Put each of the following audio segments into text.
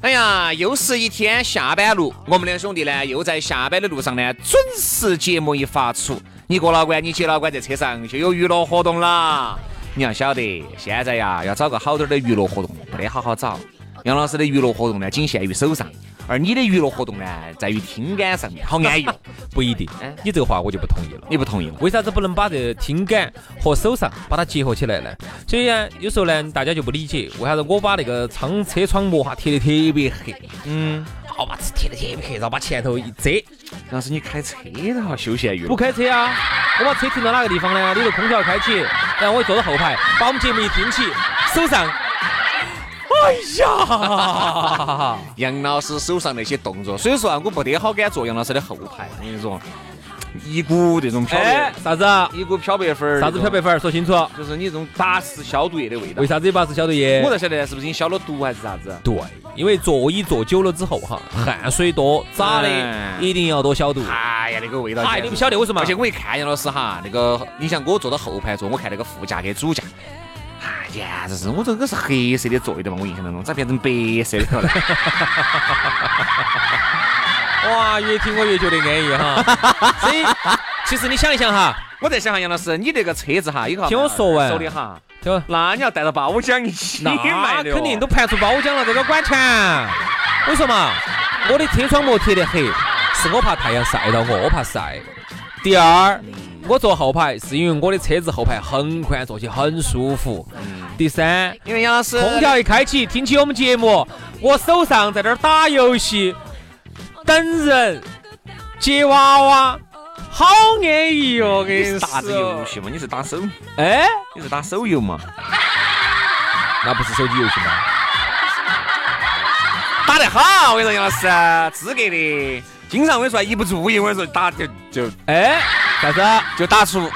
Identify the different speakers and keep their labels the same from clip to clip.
Speaker 1: 哎呀，又是一天下班路，我们两兄弟呢又在下班的路上呢，准时节目一发出，你哥老倌、你姐老倌在车上就有娱乐活动啦。你要晓得，现在呀要找个好点的娱乐活动不得好好找。杨老师的娱乐活动呢，仅限于手上。而你的娱乐活动呢，在于听感上面，好安逸。
Speaker 2: 不一定，你这个话我就不同意了。
Speaker 1: 你不同意了？
Speaker 2: 为啥子不能把这听感和手上把它结合起来呢？所以呢，有时候呢，大家就不理解，为啥子我把那个窗车窗膜哈贴得特别黑？嗯，好把贴得特别黑，然后把前头一遮。
Speaker 1: 要是你开车的话，休闲娱乐。
Speaker 2: 不开车啊，我把车停到哪个地方呢？里头空调开起，然后我坐到后排，把我们节目一听起，手上。哎呀，
Speaker 1: 杨老师手上那些动作，所以说啊，我不得好敢坐杨老师的后排。我跟你说，一股这种漂白，
Speaker 2: 啥子啊？
Speaker 1: 一股漂白粉儿，
Speaker 2: 啥子漂白粉儿？说清楚。
Speaker 1: 就是你这种打湿消毒液的味道。
Speaker 2: 为啥子有巴适消毒液？
Speaker 1: 我才晓得是不是你消了毒还是啥子？
Speaker 2: 对，因为座椅坐久了之后哈，汗水多，咋的？一定要多消毒。
Speaker 1: 哎呀，那个味道，
Speaker 2: 哎，你不晓得为什么？
Speaker 1: 而且我一看杨老师哈，那个，你像我坐到后排坐，我看那个副驾跟主驾。简直是，我这个是黑色的座椅的嘛，我印象当中咋变成白色的了？
Speaker 2: 哇，越听我越觉得安逸哈。所以，其实你想一想哈，
Speaker 1: 我在想哈，杨老师，你这个车子哈，一个
Speaker 2: 听我说完，
Speaker 1: 说的哈，
Speaker 2: 听，
Speaker 1: 那你要带到包浆一起
Speaker 2: 卖的，肯定都盘出包浆了，这个管钱。我说嘛，我的车窗膜贴的黑，是我怕太阳晒到我，我怕晒。第二。我坐后排是因为我的车子后排很宽，坐起很舒服。第三，
Speaker 1: 因为杨老师
Speaker 2: 空调一开启，听起我们节目，我手上在这儿打游戏，等人接娃娃，好安逸哟！给你
Speaker 1: 啥子游戏嘛？你是打手？
Speaker 2: 哎，
Speaker 1: 你是打手游嘛？
Speaker 2: 那不是手机游戏吗？
Speaker 1: 打得好！我跟你说，杨老师，资格的，经常我跟你说一不注意，我跟你说打就就
Speaker 2: 哎。啥子？
Speaker 1: 就打出，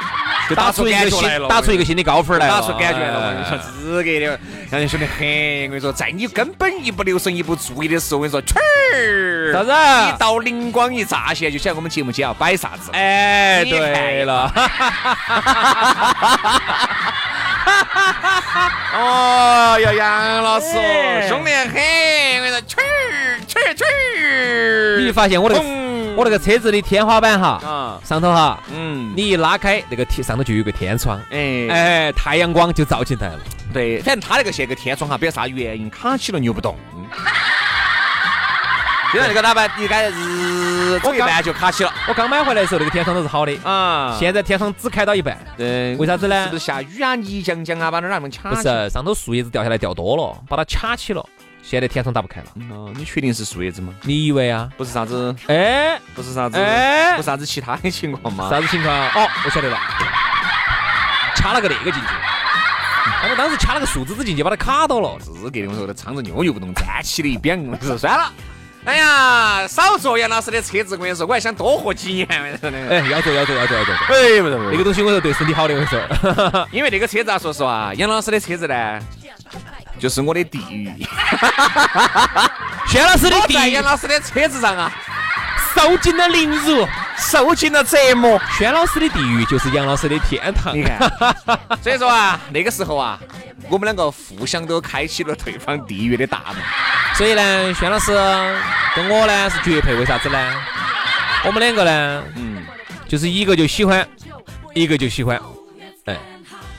Speaker 2: 就打出一个新，打出一个新的高分来
Speaker 1: 打出感觉了。我跟你说，资格的，让人兄弟很。我跟你说，在你根本一不留神、一不注意的时候，我跟你说，去儿，
Speaker 2: 啥子？
Speaker 1: 一道灵光一乍现，就晓得我们节目间要摆啥子。
Speaker 2: 哎，对了。
Speaker 1: 哦要，杨老师，凶得很。我跟你说，去儿，去儿，去儿。
Speaker 2: 你发现我的？我那个车子的天花板哈，上头哈，嗯，你一拉开那个天上头就有个天窗，哎哎，太阳光就照进来了。
Speaker 1: 对，反正他那个现个天窗哈，不晓得啥原因卡起了扭不动。现在那个哪办？你该日我一半就卡起了。
Speaker 2: 我刚买回来的时候，那个天窗都是好的啊。现在天窗只开到一半。
Speaker 1: 对，
Speaker 2: 为啥子呢？
Speaker 1: 是不是下雨啊？泥浆浆啊，把那儿那么卡？
Speaker 2: 不是，上头树叶子掉下来掉多了，把它卡起了。现在天窗打不开了。
Speaker 1: 哦，你确定是树叶子吗？
Speaker 2: 你以为啊？
Speaker 1: 不是啥子？
Speaker 2: 哎，
Speaker 1: 不是啥子？哎，不是啥子其他的情况吗？
Speaker 2: 啥子情况？哦，我晓得了，掐了个那个进去。他们当时掐了个树枝子进去，把它卡到了。
Speaker 1: 资格的我说的，撑着扭又不动，站起的一边，我说算了。哎呀，少坐杨老师的车子，我跟你说，我还想多活几年。
Speaker 2: 哎，要坐要坐要坐要坐。
Speaker 1: 哎，不是不是，
Speaker 2: 那个东西我说对身体好的，我说。
Speaker 1: 因为那个车子啊，说实话，杨老师的车子呢。就是我的地狱，
Speaker 2: 轩老师的地狱，
Speaker 1: 在杨老师的车子上啊，
Speaker 2: 受尽了凌辱，
Speaker 1: 受尽了折磨。
Speaker 2: 轩老师的地狱就是杨老师的天堂。
Speaker 1: 你看，所以说啊，那个时候啊，我们两个互相都开启了对方地狱的大门。
Speaker 2: 所以呢，轩老师跟我呢是绝配，为啥子呢？我们两个呢，嗯，就是一个就喜欢，一个就喜欢，哎。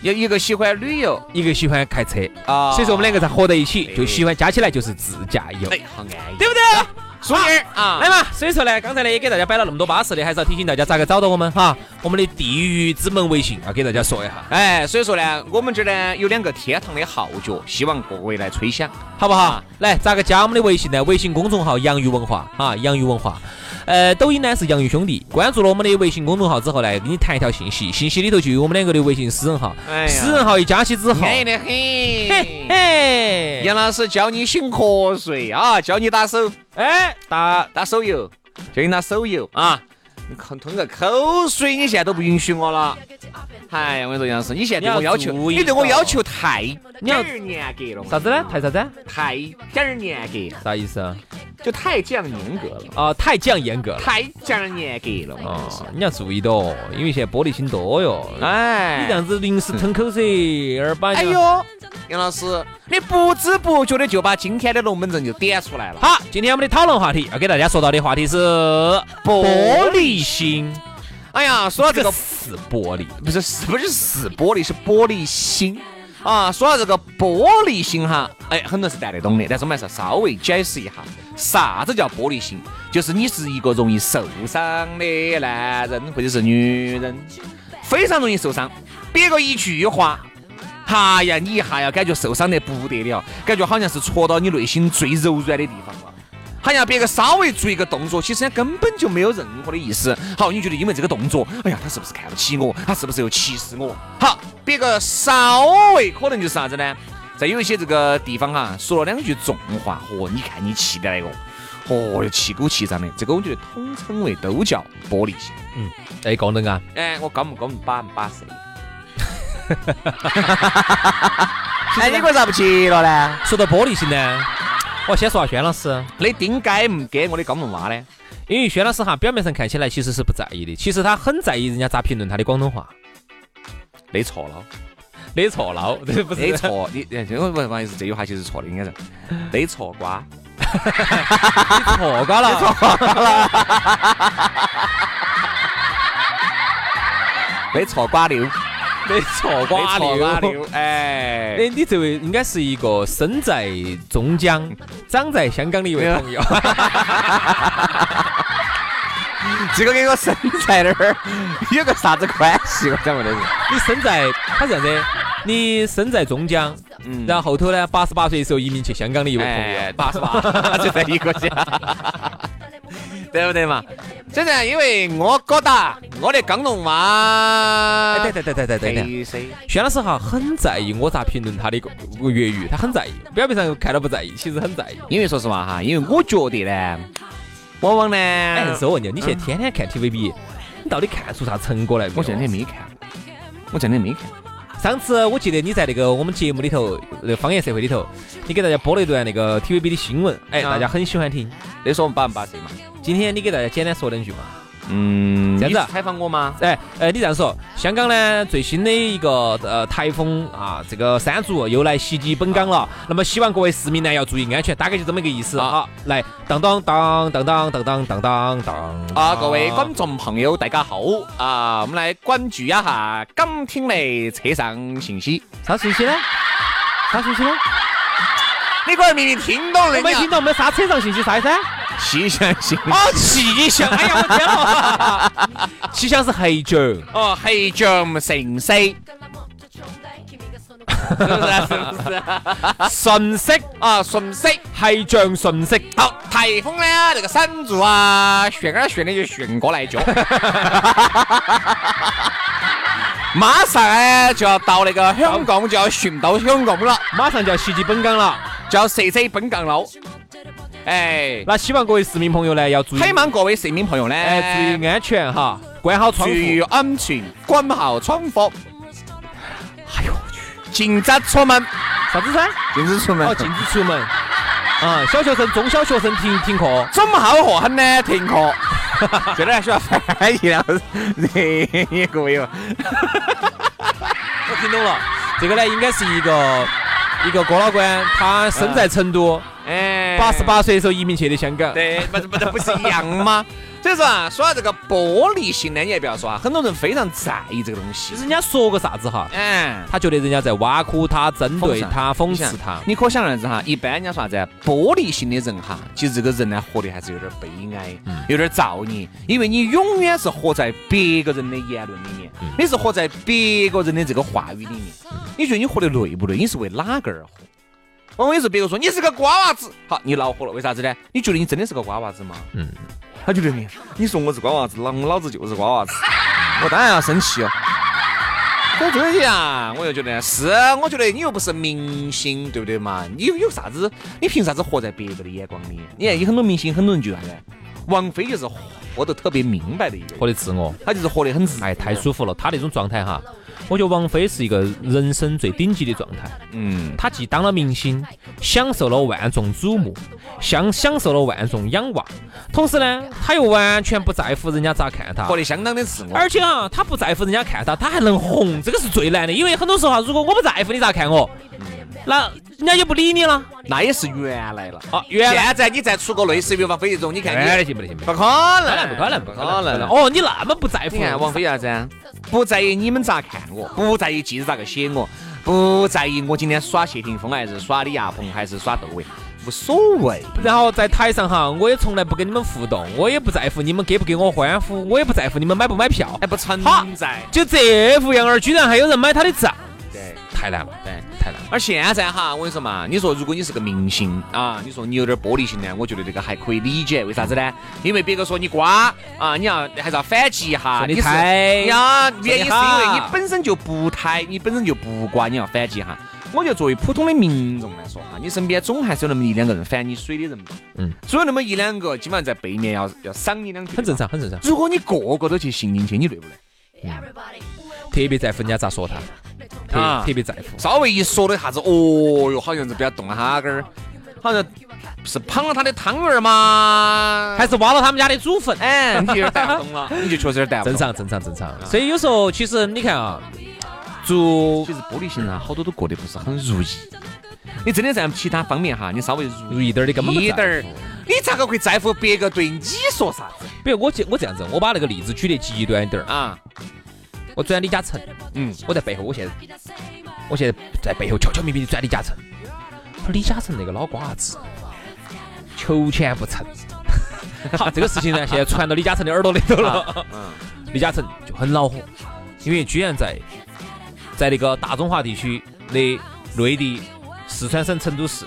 Speaker 1: 有一个喜欢旅游，
Speaker 2: 一个喜欢开车。啊，所以说我们两个才合在一起，就喜欢加起来就是自驾游，
Speaker 1: 哎，好安逸，
Speaker 2: 对不对？
Speaker 1: 淑女儿啊，
Speaker 2: 来嘛，所以说呢，刚才呢也给大家摆了那么多巴适的，还是要提醒大家咋个找到我们哈。我们的地狱之门微信啊，给大家说一下，
Speaker 1: 哎，所以说呢，我们这呢有两个天堂的号角，希望各位来吹响。
Speaker 2: 好不好？来，咋个加我们的微信呢？微信公众号“洋芋文化”啊，洋芋文化。呃，抖音呢是洋芋兄弟。关注了我们的微信公众号之后呢，给你弹一条信息，信息里头就有我们两个的微信私人号。
Speaker 1: 哎
Speaker 2: 私人号一加起之后，
Speaker 1: 安逸的很。
Speaker 2: 嘿嘿，
Speaker 1: 杨老师教你醒瞌睡啊，教你打手
Speaker 2: 哎，
Speaker 1: 打打手游，教你打手游啊。你吞吞个口水，你现在都不允许我了。哎呀，我跟你说，杨老师，你现在对我要求，
Speaker 2: 你
Speaker 1: 对我要求太
Speaker 2: 你要
Speaker 1: 点儿严格了，
Speaker 2: 啥子呢？太啥子？
Speaker 1: 太点儿严格，
Speaker 2: 啥意思啊？
Speaker 1: 就太降严格了，
Speaker 2: 啊，太降严格了。
Speaker 1: 太降严格了。
Speaker 2: 哦，你要注意的哦，因为现在玻璃心多哟。
Speaker 1: 哎，
Speaker 2: 你这样子临时吞口水，二把
Speaker 1: 哎呦，杨老师，你不知不觉的就把今天的龙门阵就点出来了。
Speaker 2: 好，今天我们的讨论话题要给大家说到的话题是玻璃心。
Speaker 1: 哎呀，说到这个
Speaker 2: 是玻璃，
Speaker 1: 不是是不是是玻璃，是玻璃心啊。说到这个玻璃心哈，哎，很多是带得懂的，但是我们还是稍微解释一下，啥子叫玻璃心？就是你是一个容易受伤的男人或者是女人，非常容易受伤，别个一句话。哈呀，你一下要感觉受伤得不得了，感觉好像是戳到你内心最柔软的地方了。好像别个稍微做一个动作，其实根本就没有任何的意思。好，你觉得因为这个动作，哎呀，他是不是看不起我？他是不是又歧视我？好，别个稍微可能就是啥子呢？在有一些这个地方哈，说了两句重话，哦，你看你气的那个，哦哟，气鼓气胀的，这个我觉得统称为都叫玻璃心。
Speaker 2: 嗯哎，高能啊，
Speaker 1: 哎，我高不高巴不巴适？哎，你为啥不接了呢？
Speaker 2: 说到玻璃心呢，我先说下轩老师，
Speaker 1: 你顶该唔给我的高门娃呢？
Speaker 2: 因为轩老师哈，表面上看起来其实是不在意的，其实他很在意人家咋评论他的广东话。
Speaker 1: 你错了，
Speaker 2: 你错了，这 不是
Speaker 1: 你错，你哎这个不不好意思，这句话其实错的，应该是你错瓜。
Speaker 2: 错瓜了，
Speaker 1: 你错瓜了，
Speaker 2: 你错瓜
Speaker 1: 你错瓜
Speaker 2: 溜。
Speaker 1: 溜，哎，
Speaker 2: 哎，你这位应该是一个生在中江、长在香港的一位朋友。
Speaker 1: 这个跟我生在那儿有个啥子关系？我想问的是，
Speaker 2: 你生在他这样子，你生在中江，
Speaker 1: 嗯
Speaker 2: 然后后头呢，八十八岁的时候移民去香港的一位朋
Speaker 1: 哎，
Speaker 2: 友。
Speaker 1: 八十八，就在一个家，对不对嘛？真的，因为我觉得我的港龙娃，
Speaker 2: 哎，对对对对对对。
Speaker 1: 对噻，
Speaker 2: 轩老师哈很在意我咋评论他的个粤语，他很在意，表面上看到不在意，其实很在意。
Speaker 1: 因为说实话哈，因为我觉得呢，往往呢，
Speaker 2: 哎，但是我问你，你现在天天看 TVB，你到底看出啥成果来没有？
Speaker 1: 我真的没看，我真的没看。
Speaker 2: 上次我记得你在那个我们节目里头，那个方言社会里头，你给大家播了一段那个 TVB 的新闻，哎，
Speaker 1: 啊
Speaker 2: 大家很喜欢听。
Speaker 1: 那说我们巴不巴适嘛？
Speaker 2: 今天你给大家简单说两句嘛。
Speaker 1: 嗯，
Speaker 2: 这样子啊
Speaker 1: 采访我吗？
Speaker 2: 哎，哎，你这样说，香港呢最新的一个呃台风啊，这个山竹又来袭击本港了。那么希望各位市民呢要注意安全，大概就这么一个意思
Speaker 1: 啊
Speaker 2: 啊。来，当当当当当当当当当当
Speaker 1: 啊，各位观众朋友，大家好啊！我们来关注一下港听的车上信息。
Speaker 2: 啥信息呢？啥信息呢？
Speaker 1: 你个人明明听懂了，
Speaker 2: 我没听懂，我们啥车上信息啥意思啊？
Speaker 1: 气象信息。
Speaker 2: 哦，气象，哎呀，我天了！气象是黑九，
Speaker 1: 哦，黑将盛世，是不是？是不是？
Speaker 2: 瞬息
Speaker 1: 啊，顺息。
Speaker 2: 黑象瞬息。
Speaker 1: 好，台风呢，那个山柱啊，旋啊旋的就旋过来 就，马上呢就要到那个香港，就要旋到香港了，
Speaker 2: 马上就要袭击本港了，
Speaker 1: 就要射射本港喽。哎，
Speaker 2: 那希望各位市民朋友呢要注意，
Speaker 1: 希望各位市民朋友呢，
Speaker 2: 哎，注意安全哈，关好窗户。
Speaker 1: 注意安全，关好窗户。哎呦我去，禁止出门，
Speaker 2: 啥子噻？
Speaker 1: 禁止出门。
Speaker 2: 哦，禁止出门。啊，小学生、中小学生停停课。
Speaker 1: 怎么好和很呢，停课。这点还需要翻译了，这各位哦。
Speaker 2: 我听懂了，这个呢应该是一个一个哥老倌，他生在成都，
Speaker 1: 哎，
Speaker 2: 八十八岁的时候移民去的香港。
Speaker 1: 对，不是不是不是一样吗？所以说啊，说到这个玻璃心呢，你也不要说啊，很多人非常在意这个东西。
Speaker 2: 人家说个啥子哈，
Speaker 1: 嗯，
Speaker 2: 他觉得人家在挖苦他、针对他、讽刺他。
Speaker 1: 你可想而知哈，一般人家说啥子啊？玻璃心的人哈，其实这个人呢，活得还是有点悲哀，有点造孽，因为你永远是活在别个人的言论里面，你是活在别个人的这个话语里面。你觉得你活得累不累？你是为哪个而活？往往有时候别个说你是个瓜娃子，好，你恼火了，为啥子呢？你觉得你真的是个瓜娃子吗？
Speaker 2: 嗯，
Speaker 1: 他觉得你，你说我是瓜娃子，老老子就是瓜娃子，我当然要生气哦。所以这个呀，我又觉得是，我觉得你又不是明星，对不对嘛？你有有啥子？你凭啥子活在别个的眼光里？你看有很多明星，很多人就啥子？王菲就是活得特别明白的一个人，
Speaker 2: 活得自我，
Speaker 1: 她就是活得很自
Speaker 2: 哎，太舒服了。她那种状态哈，我觉得王菲是一个人生最顶级的状态。
Speaker 1: 嗯，
Speaker 2: 她既当了明星，享受了万众瞩目，享享受了万众仰望，同时呢，她又完全不在乎人家咋看她
Speaker 1: 活。得相当的自我。
Speaker 2: 而且啊，她不在乎人家看她，她还能红，这个是最难的。因为很多时候哈，如果我不在乎你咋看我，那人家就不理你了。
Speaker 1: 那也是原来了。
Speaker 2: 啊，原来
Speaker 1: 现在你再出个类似于王菲这种，你看
Speaker 2: 原来
Speaker 1: 你
Speaker 2: 行不得行不？
Speaker 1: 不可能，
Speaker 2: 不可能，不可能，
Speaker 1: 不可能。
Speaker 2: 哦，你那么不在乎？
Speaker 1: 你看王菲啥子啊？不在意你们咋看我，不在意记者咋个写我，不在意我今天耍谢霆锋还是耍李亚鹏还是耍窦唯，无所谓。
Speaker 2: 然后在台上哈，我也从来不跟你们互动，我也不在乎你们给不给我欢呼，我也不在乎你们买不买票
Speaker 1: 还。不存在。
Speaker 2: 就这副样儿，居然还有人买他的账，
Speaker 1: 对。
Speaker 2: 太难了，
Speaker 1: 对
Speaker 2: 太难了。
Speaker 1: 而现在哈，我跟你说嘛，你说如果你是个明星啊，你说你有点玻璃心呢，我觉得这个还可以理解。为啥子呢？因为别个说你瓜啊，你要还是要反击一下。
Speaker 2: 你
Speaker 1: 是
Speaker 2: 太
Speaker 1: 呀，原因是因为你本身就不太，你本身就不瓜，你要反击一下。我觉得作为普通的民众来说哈，你身边总还是有那么一两个人反你水的人嘛。
Speaker 2: 嗯，
Speaker 1: 总有那么一两个，基本上在背面要要赏你两句。
Speaker 2: 很正。常，很正常。
Speaker 1: 如果你个个都去信进去，你累不累？
Speaker 2: 特别在乎人家咋说他，特
Speaker 1: 啊
Speaker 2: 特别在乎。
Speaker 1: 稍微一说的啥子，哦哟，好像是不要动了哈根儿，好像是捧了他的汤圆儿吗？
Speaker 2: 还是挖了他们家的祖坟，
Speaker 1: 哎，你就有点带不动了，你就确实有点带不动。
Speaker 2: 正常，正常，正常。所以有时候其实你看啊，做
Speaker 1: 其实玻璃心啊，好多都过得不是很如意。你真的在其他方面哈，你稍微如
Speaker 2: 如意点儿你根本不在
Speaker 1: 一点你咋个会在乎别个对你说啥子
Speaker 2: 比如我这我这样子，我把那个例子举得极端一点儿。
Speaker 1: 啊？
Speaker 2: 我转李嘉诚，
Speaker 1: 嗯，
Speaker 2: 我在背后，我现在我现在在背后悄悄咪咪的转李嘉诚。说李嘉诚那个老瓜子，求钱不成。好，这个事情呢，现在传到李嘉诚的耳朵里头了。
Speaker 1: 嗯，
Speaker 2: 李嘉诚就很恼火，因为居然在在那个大中华地区的内地四川省成都市，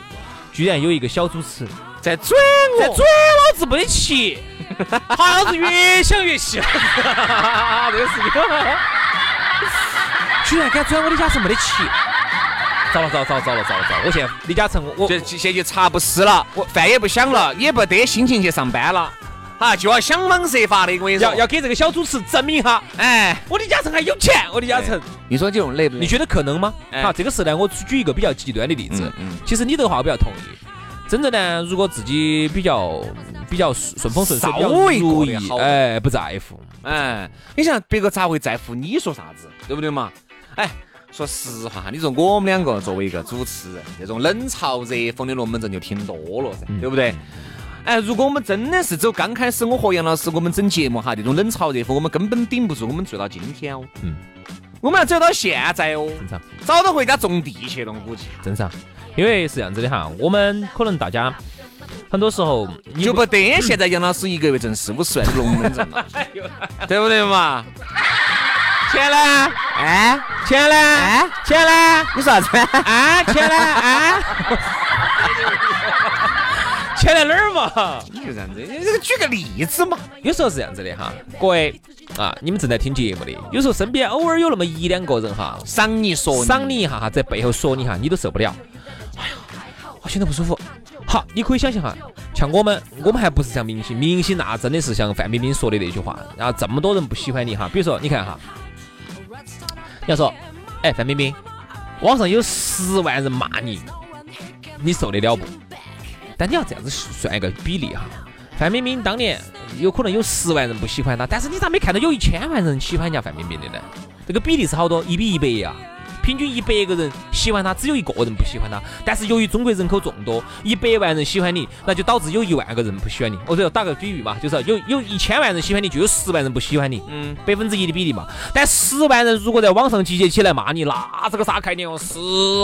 Speaker 2: 居然有一个小主持
Speaker 1: 在转
Speaker 2: 在转老子没得气，好像是越想越气，这个事情，居然敢转我李嘉诚没得钱，糟了糟了糟了糟了糟了糟了！我现在李嘉诚我我
Speaker 1: 就现在就茶不思了，我饭也不想了，也不得心情去上班了，啊，就要想方设法的，我跟你说，
Speaker 2: 要要给这个小主持证明一下，
Speaker 1: 哎，
Speaker 2: 我李嘉诚还有钱，我李嘉诚。
Speaker 1: 你说这种累不累？
Speaker 2: 你觉得可能吗？
Speaker 1: 哎
Speaker 2: 好，这个事呢，我举一个比较极端的例子。
Speaker 1: 嗯嗯
Speaker 2: 其实你这个话我比较同意。真正呢，如果自己比较比较顺顺风顺水，
Speaker 1: 稍微
Speaker 2: 如意
Speaker 1: 过得好，
Speaker 2: 哎，不在乎。
Speaker 1: 哎，你想别个咋会在乎你说啥子，对不对嘛？哎，说实话，你说我们两个作为一个主持人，这种冷嘲热讽的龙门阵就听多了噻，对不对？哎，如果我们真的是走刚开始我和杨老师我们整节目哈，这种冷嘲热讽，我们根本顶不住，我们做到今天哦。
Speaker 2: 嗯，
Speaker 1: 我们要走到现在哦，
Speaker 2: 正常
Speaker 1: 早都回家种地去了，我估计。
Speaker 2: 正常，因为是这样子的哈，我们可能大家很多时候
Speaker 1: 就不得现在杨老师一个月挣四五十万的龙门阵了，对不对嘛？钱呢？哎，钱呢？哎，钱呢？你说啥子？
Speaker 2: 啊，钱呢？啊，钱在哪儿嘛？
Speaker 1: 你就这样子，你这个举个例子嘛。
Speaker 2: 有时候是这样子的哈，各位啊，你们正在听节目的，有时候身边偶尔有那么一两个人哈，
Speaker 1: 赏你说
Speaker 2: 赏你一下哈，在背后说你哈，你都受不了。哎呀，我现在不舒服。好，你可以想象哈，像我们，我们还不是像明星，明星那真的是像范冰冰说的那句话，然后这么多人不喜欢你哈。比如说，你看哈，你要说，哎，范冰冰，网上有十万人骂你，你受得了不？但你要这样子算一个比例哈，范冰冰当年有可能有十万人不喜欢她，但是你咋没看到有一千万人喜欢人家范冰冰的呢？这个比例是好多？一比一百呀，平均一百个人喜欢他，只有一个人不喜欢他。但是由于中国人口众多，一百万人喜欢你，那就导致有一万个人不喜欢你。我这打个比喻嘛，就是有有一千万人喜欢你，就有十万人不喜欢你，嗯，百分之一的比例嘛。但十万人如果在网上集结起来骂你，那这个啥概念哦？十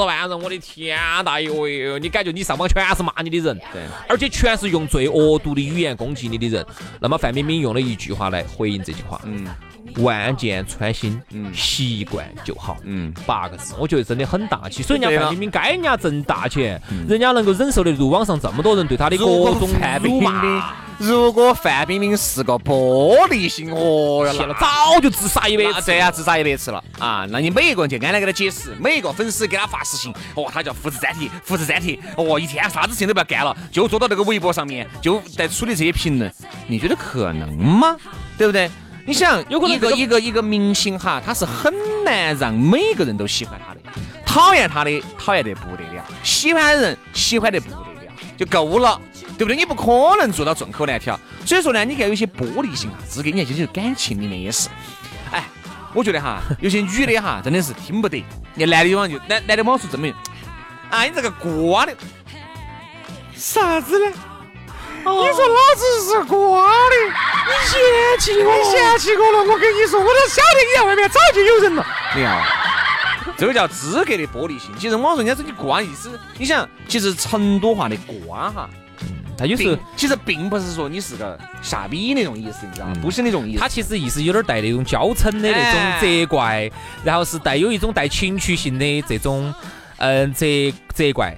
Speaker 2: 万人，我的天大爷哟！你感觉你上网全是骂你的人，
Speaker 1: 对，
Speaker 2: 而且全是用最恶毒的语言攻击你的人。那么范冰冰用了一句话来回应这句话，嗯。万箭穿心，嗯，习惯就好，嗯，八个字，我觉得真的很大气。所以人家范冰冰该人家挣大钱，人家能够忍受得住网上这么多人对她的各种辱骂。
Speaker 1: 如果范冰冰是个玻璃心，哦
Speaker 2: 哟，了早就自杀一百次，
Speaker 1: 这样自杀一百次了啊！那你每一个人就安来给他解释，每一个粉丝给他发私信，哦，他叫复制粘贴，复制粘贴，哦，一天啥子事情都不要干了，就坐到那个微博上面，就在处理这些评论，你觉得可能吗？对不对？你想，有可能一个一个一个明星哈，他是很难让每个人都喜欢他的，讨厌他的讨厌得不得了，喜欢的人喜欢得不得了，就够了，对不对？你不可能做到众口难调。所以说呢，你看有些玻璃心啊，只给你看就是感情里面也是。哎，我觉得哈，有些女的哈，真的是听不得。你男的往就男男的往说证明，啊，你这个瓜的，啥子呢？你说老子是瓜的，你嫌弃我，你嫌弃我了。我跟你说，我都晓得你在外面早就有人了。你看，这个叫资格的玻璃心。其实网上人家说你瓜意思，你想，其实成都话的瓜哈，
Speaker 2: 他有时候
Speaker 1: 其实并不是说你是个傻逼那种意思，你知道吗？不是那种意思。
Speaker 2: 他其实意思有点带那种娇嗔的那种责怪，然后是带有一种带情趣性的这种嗯责责怪。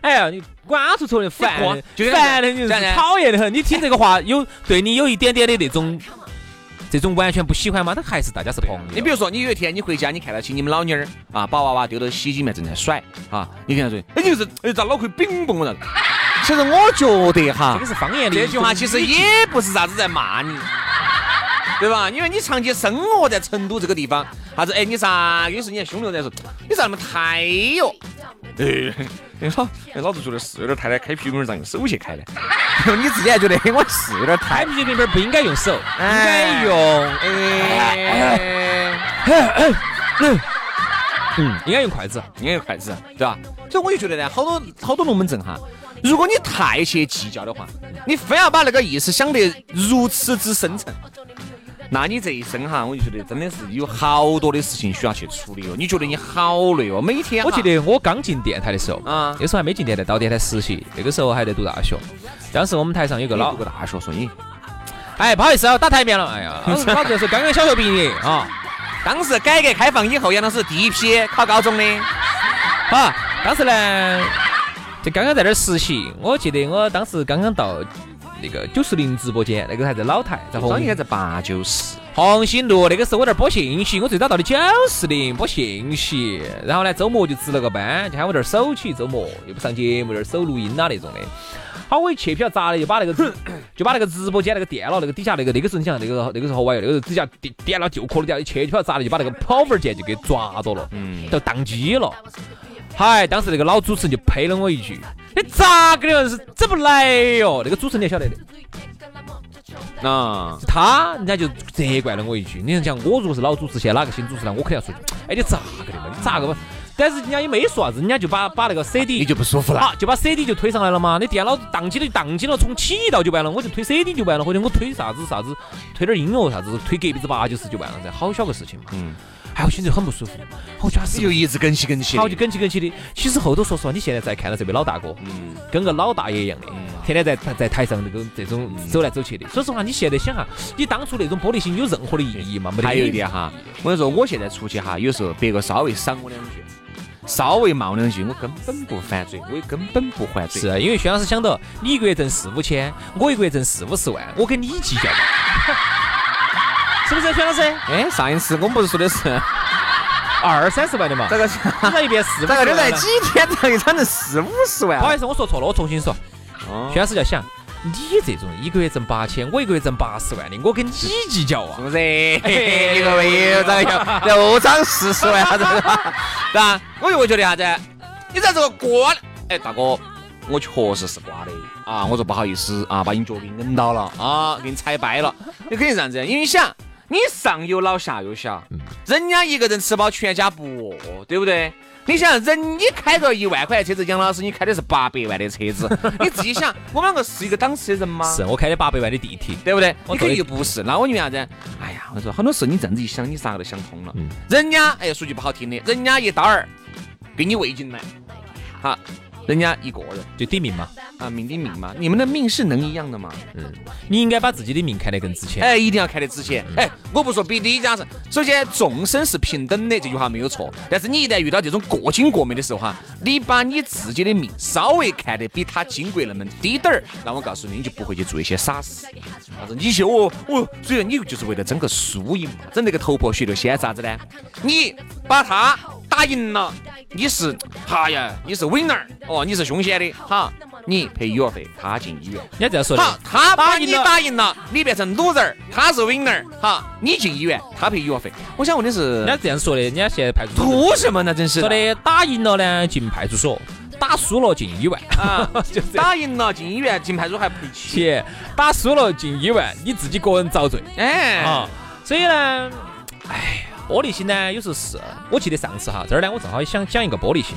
Speaker 2: 哎呀，你瓜出出的烦，烦的你是讨厌的很。你听这个话有对你有一点点的那种，这种完全不喜欢吗？他还是大家是朋友。
Speaker 1: 你比如说，你有一天你回家，你看到起你们老妞儿啊，把娃娃丢到洗衣机里面正在甩啊，你跟他说，哎，就是哎，咋脑壳冰崩了？其实我觉得哈，
Speaker 2: 这个是方言的。
Speaker 1: 这句话其实也不是啥子在骂你，对吧？因为你长期生活在成都这个地方，啥子？哎，你啥？有时你还兄弟在说，你咋那么胎哟？哎。哎，老哎，老子觉得是有点太太开啤酒瓶咋用手去开呢？你自己还觉得 我是有点太？
Speaker 2: 开啤酒瓶不应该用手，应该用哎，嗯，应该用筷子，
Speaker 1: 应该用筷子，对吧？所以我就觉得呢，好多好多龙门阵哈，如果你太去计较的话，你非要把那个意思想得如此之深沉。那你这一生哈，我就觉得真的是有好多的事情需要去处理哦。你觉得你好累哦，每天。
Speaker 2: 我记得我刚进电台的时候，啊，那时候还没进电台，到电台实习，那个时候还在读大学。当时我们台上有个老，
Speaker 1: 读大学，所以，
Speaker 2: 哎，不好意思啊，打台面了。哎呀，老子是刚刚小学毕业啊。
Speaker 1: 当时改革开放以后，杨老师第一批考高中的。
Speaker 2: 啊，当时呢，就刚刚在那儿实习。我记得我当时刚刚到。那个九四零直播间，那个还在老台，在
Speaker 1: 红应该在八九四
Speaker 2: 红星路。那个时候我在播信息，我最早到的九四零播信息，然后呢周末就值了个班，就喊我这儿守起，周末又不上节目，这儿守录音啦那种的。好，我一去，不晓咋的，就把那个 就把那个直播间那个电脑那个底下那个那个时候你想那个那个时候玩意，那个底下电电脑就壳的掉一去，就不晓咋的，就把那个跑分键就给抓着了，嗯，都宕机了。嗨，当时那个老主持人就呸了我一句：“你咋个的？是怎么来哟？”那个主持人你晓得的，啊，他人家就责怪了我一句。你想，我如果是老主持，现在哪个新主持人，我肯定要说：“哎，你咋个的嘛？你咋个嘛？”但是人家也没说啥子，人家就把把那个 CD，
Speaker 1: 你就不舒服了，
Speaker 2: 就把 CD 就推上来了嘛。你电脑宕机了就宕机了，重启到就完了，我就推 CD 就完了，或者我推啥子啥子，推点音乐啥子，推隔壁子八九十就完了噻，好小个事情嘛。嗯。哎，我心里很不舒服，我觉得是
Speaker 1: 就一直梗起梗起，
Speaker 2: 好就梗起梗起的。其实后头说实话，你现在再看到这位老大哥，嗯，跟个老大爷一样的，天天在在台上那个这种走来走去的。说实话，你现在想哈，你当初那种玻璃心有任何的意义吗？没得。
Speaker 1: 还有一点哈，我跟你说，我现在出去哈，有时候别个稍微赏我两句，稍微骂两句，我根本不反嘴，我也根本不还嘴。
Speaker 2: 是因为薛老师想到你一个月挣四五千，我一个月挣四五十万，我跟你计较。是不是薛老师？
Speaker 1: 哎，上一次我们不是说的是
Speaker 2: 二三十万的嘛？
Speaker 1: 这个
Speaker 2: 一遍四，
Speaker 1: 这个就在几天可以涨成四五十万。
Speaker 2: 不好意思，我说错了，我重新说。薛老师要想，你这种一个月挣八千，我一个月挣八十万的，我跟你计较啊？
Speaker 1: 是不是？一个月又涨又涨四十万，是吧？我就会觉得啥子？你在这个瓜，哎，大哥，我确实是瓜的啊！我说不好意思啊，把你脚给摁到了啊，给你踩掰了。你肯定这样子，因为你想。你上有老下有小，人家一个人吃饱全家不饿，对不对？你想人你开个一万块的车子，杨老师你开的是八百万的车子，你自己想，我们两个是一个档次的人吗？
Speaker 2: 是我开的八百万的地铁，
Speaker 1: 对不对？你肯定
Speaker 2: 我对
Speaker 1: 就不是。那我因为啥子？哎呀，我说很多事你这样子一想，你啥都想通了。人家哎，说句不好听的，人家一刀儿给你喂进来，好，人家一个人
Speaker 2: 就抵命嘛。
Speaker 1: 啊，命抵命嘛，你们的命是能一样的吗？
Speaker 2: 你应该把自己的命看得更值钱。
Speaker 1: 哎，一定要看得值钱。哎，我不说比你家是，首先众生是平等的，这句话没有错。但是你一旦遇到这种过精过美的时候哈，你把你自己的命稍微看得比他金贵那么低点儿，那我告诉你，你就不会去做一些傻事。啥子？你就哦，哦，所以你就是为了争个输赢嘛，整那个头破血流，先啥子呢？你把他打赢了，你是，哈呀，你是 winner，哦，你是凶险的，哈，你赔医药费，他进医院。
Speaker 2: 人家这样说的
Speaker 1: 好，，他把你
Speaker 2: 打赢了
Speaker 1: 你变成 loser，他是 winner，好，你进医院，他赔医药费。我想问的是
Speaker 2: 人家，这样说的，人家现在派出所
Speaker 1: 图什么呢？真是
Speaker 2: 说的打赢了呢进派出所，打输了进医院。
Speaker 1: 啊，
Speaker 2: 就
Speaker 1: 打赢了进医院，进派出所还赔钱。
Speaker 2: 且打输了进医院，你自己个人遭罪
Speaker 1: 哎，
Speaker 2: 啊。所以呢，哎，玻璃心呢，有时候是我记得上次哈，这儿呢，我正好想讲一个玻璃心。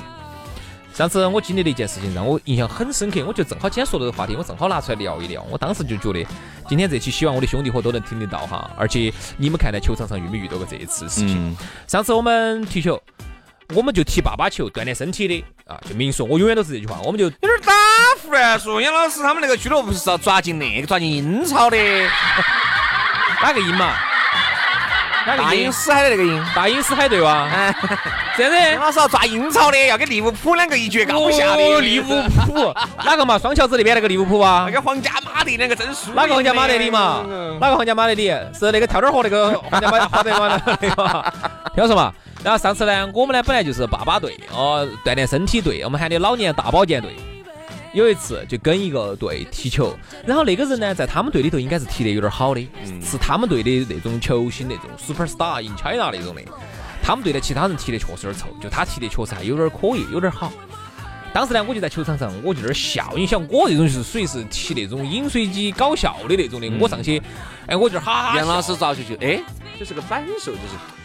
Speaker 2: 上次我经历的一件事情让我印象很深刻，我就正好今天说的这个话题，我正好拿出来聊一聊。我当时就觉得，今天这期希望我的兄弟伙都能听得到哈，而且你们看在球场上遇没遇到过这一次事情？
Speaker 1: 嗯，
Speaker 2: 上次我们踢球，我们就踢爸爸球，锻炼身体的啊，就明说，我永远都是这句话，我们就
Speaker 1: 有点打胡乱说。杨老师他们那个俱乐部是要抓进那个抓进英超的，
Speaker 2: 哪个赢嘛？
Speaker 1: 大英死海的那个英。
Speaker 2: 大英死海队哇？
Speaker 1: 哎，
Speaker 2: 这样子。
Speaker 1: 杨老师要抓英超的，要跟利物浦两个一决高下
Speaker 2: 利物浦哪个嘛？双桥子那边那个利物浦啊
Speaker 1: 那？个皇家马德里两个真输。
Speaker 2: 哪个皇家马德里嘛？哪个皇家马德里？是那个跳跳河那个 皇家马马德嘛？那个？听我说嘛。然后上次呢，我们呢本来就是爸爸队哦，锻炼身体队，我们喊的老年大保健队。有一次就跟一个队踢球，然后那个人呢，在他们队里头应该是踢得有点好的，是他们队的那种球星，那种 super star in China 那种的。他们队的其他人踢得确实有点臭，就他踢得确实还有点可以，有点好。当时呢，我就在球场上，我就在那儿笑。你想，我这种就是属于是踢那种饮水机搞笑的那种的，我上去，哎，我就哈哈笑。
Speaker 1: 杨老师遭就就哎，这是个扳手，就是。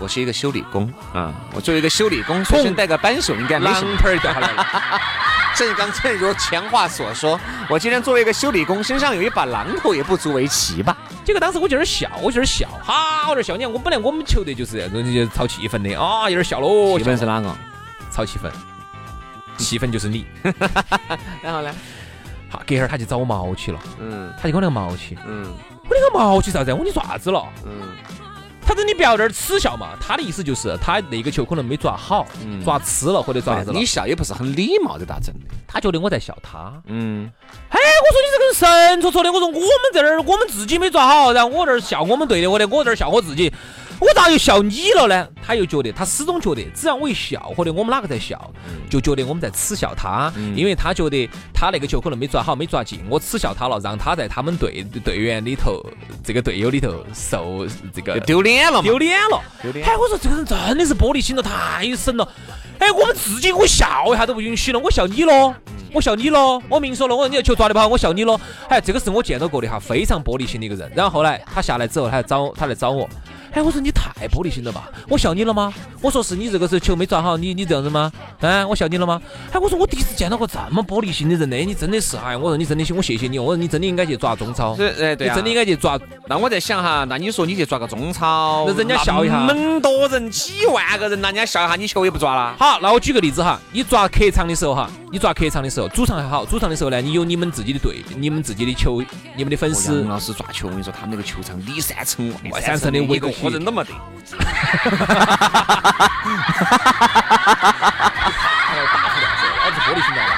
Speaker 1: 我是一个修理工啊，我作为一个修理工，随身带个扳手应该没什么。
Speaker 2: 狼盆儿掉下来了，
Speaker 1: 正刚正如前话所说，我今天作为一个修理工，身上有一把榔头也不足为奇吧？
Speaker 2: 结果当时我就在那儿笑，我就在那儿笑，哈，我在那儿笑。你看，我本来我们球队就是这种，就炒气氛的啊，有点笑喽。
Speaker 1: 气氛是哪个？
Speaker 2: 炒气氛，气氛就是你。
Speaker 1: 然后呢？
Speaker 2: 好，隔会儿他就找我毛去了，
Speaker 1: 嗯
Speaker 2: 他就跟我那个毛去，
Speaker 1: 嗯
Speaker 2: 我那个毛去啥子？我说你做啥子了？
Speaker 1: 嗯
Speaker 2: 他说你不要在这儿耻笑嘛。他的意思就是他那个球可能没抓好，
Speaker 1: 嗯
Speaker 2: 抓吃了或者抓啥子了
Speaker 1: 你。笑也不是很礼貌的，咋整的？
Speaker 2: 他觉得我在笑他。
Speaker 1: 嗯，
Speaker 2: 哎，我说你这个人神戳戳的。我说我们在这儿，我们自己没抓好，然后我这儿笑我们队的，我的我这儿笑我自己，我咋又笑你了呢？他又觉得，他始终觉得，只要我一笑，或者我们哪个在笑，就觉得我们在耻笑他，因为他觉得他那个球可能没抓好，没抓进，我耻笑他了，让他在他们队队员里头，这个队友里头受这个
Speaker 1: 丢脸了。
Speaker 2: 丢脸了。
Speaker 1: 丢脸
Speaker 2: 哎，我说这个人真的是玻璃心了，太深了。哎，我们自己给我笑一下都不允许了，我笑你喽，我笑你咯，我明说了，我说你的球抓得不好，我笑你咯。哎，这个是我见到过的哈，非常玻璃心的一个人。然后后来他下来之后，他来找他来找我。哎，我说你太玻璃心了吧？我笑你了吗？我说是你这个时候球没抓好，你你这样子吗？哎，我笑你了吗？哎，我说我第一次见到过这么玻璃心的人呢，你真的是哎，我说你真的行，我谢谢你，我说你真的应该去抓中超，
Speaker 1: 对啊，
Speaker 2: 你真的应该去抓
Speaker 1: 那我在想哈，那你说你去抓个中超，
Speaker 2: 那人家笑一下
Speaker 1: 那么多人，几万个人，那人家笑一下，你球也不抓了。
Speaker 2: 好，那我举个例子哈，你抓客场的时候哈，你抓客场的时候，主场还好，主场的时候呢，你有你们自己的队，你们自己的球，你们的粉丝
Speaker 1: 杨，老师抓球，我跟你说，他们那个球场里三层
Speaker 2: 外三层的围
Speaker 1: 一个活人都没得。
Speaker 2: 老子玻璃心到了，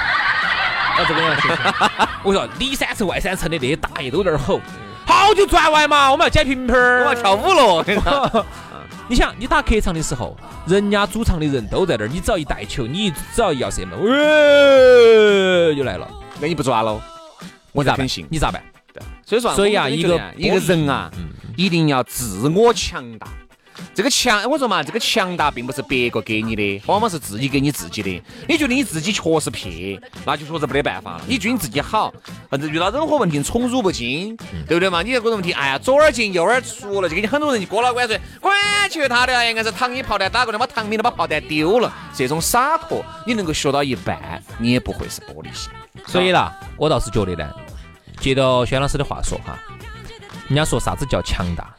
Speaker 2: 老子跟你讲，我说里三层外三层的那些大爷都在那儿吼，好久转完嘛，我们要捡瓶瓶儿，
Speaker 1: 我要跳舞了。
Speaker 2: 你想，你打客场的时候，人家主场的人都在那儿，你只要一带球，你只要一要射门，喂，就来了，
Speaker 1: 那你不抓喽？我
Speaker 2: 咋办？你咋办？
Speaker 1: 所以说啊，
Speaker 2: 所以啊一个
Speaker 1: 一个人啊，一定要自我强大。这个强，我说嘛，这个强大并不是别个给你的，往往是自己给你自己的。你觉得你自己确实撇，那就确实没得办法了。你觉得你自己好，反正遇到任何问题宠辱不惊，对不对嘛？你这个问题，哎呀，左耳进右耳出了，就给你很多人就过老关说，管去他的，应该是糖衣炮弹打过来，把糖饼都把炮弹丢了。这种洒脱，你能够学到一半，你也不会是玻璃心。
Speaker 2: 所以啦，我倒是觉得呢，接到轩老师的话说哈，人家说啥子叫强大？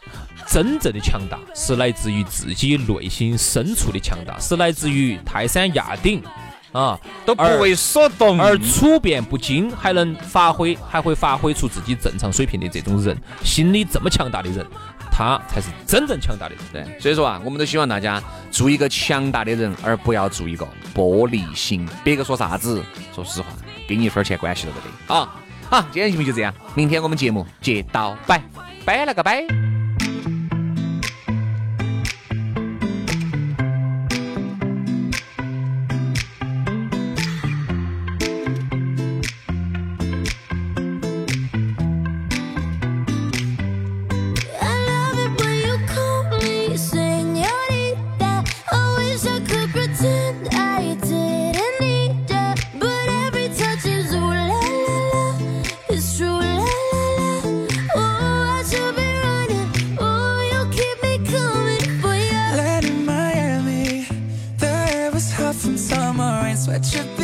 Speaker 2: 真正的强大是来自于自己内心深处的强大，是来自于泰山压顶啊，
Speaker 1: 都不为所动，
Speaker 2: 而处变不惊，还能发挥，还会发挥出自己正常水平的这种人，心理这么强大的人，他才是真正强大的
Speaker 1: 人。对，所以说啊，我们都希望大家做一个强大的人，而不要做一个玻璃心。别个说啥子，说实话，跟你一分钱关系都没得啊。好，今天节目就这样，明天我们节目接到拜，拜了个拜。
Speaker 3: But you've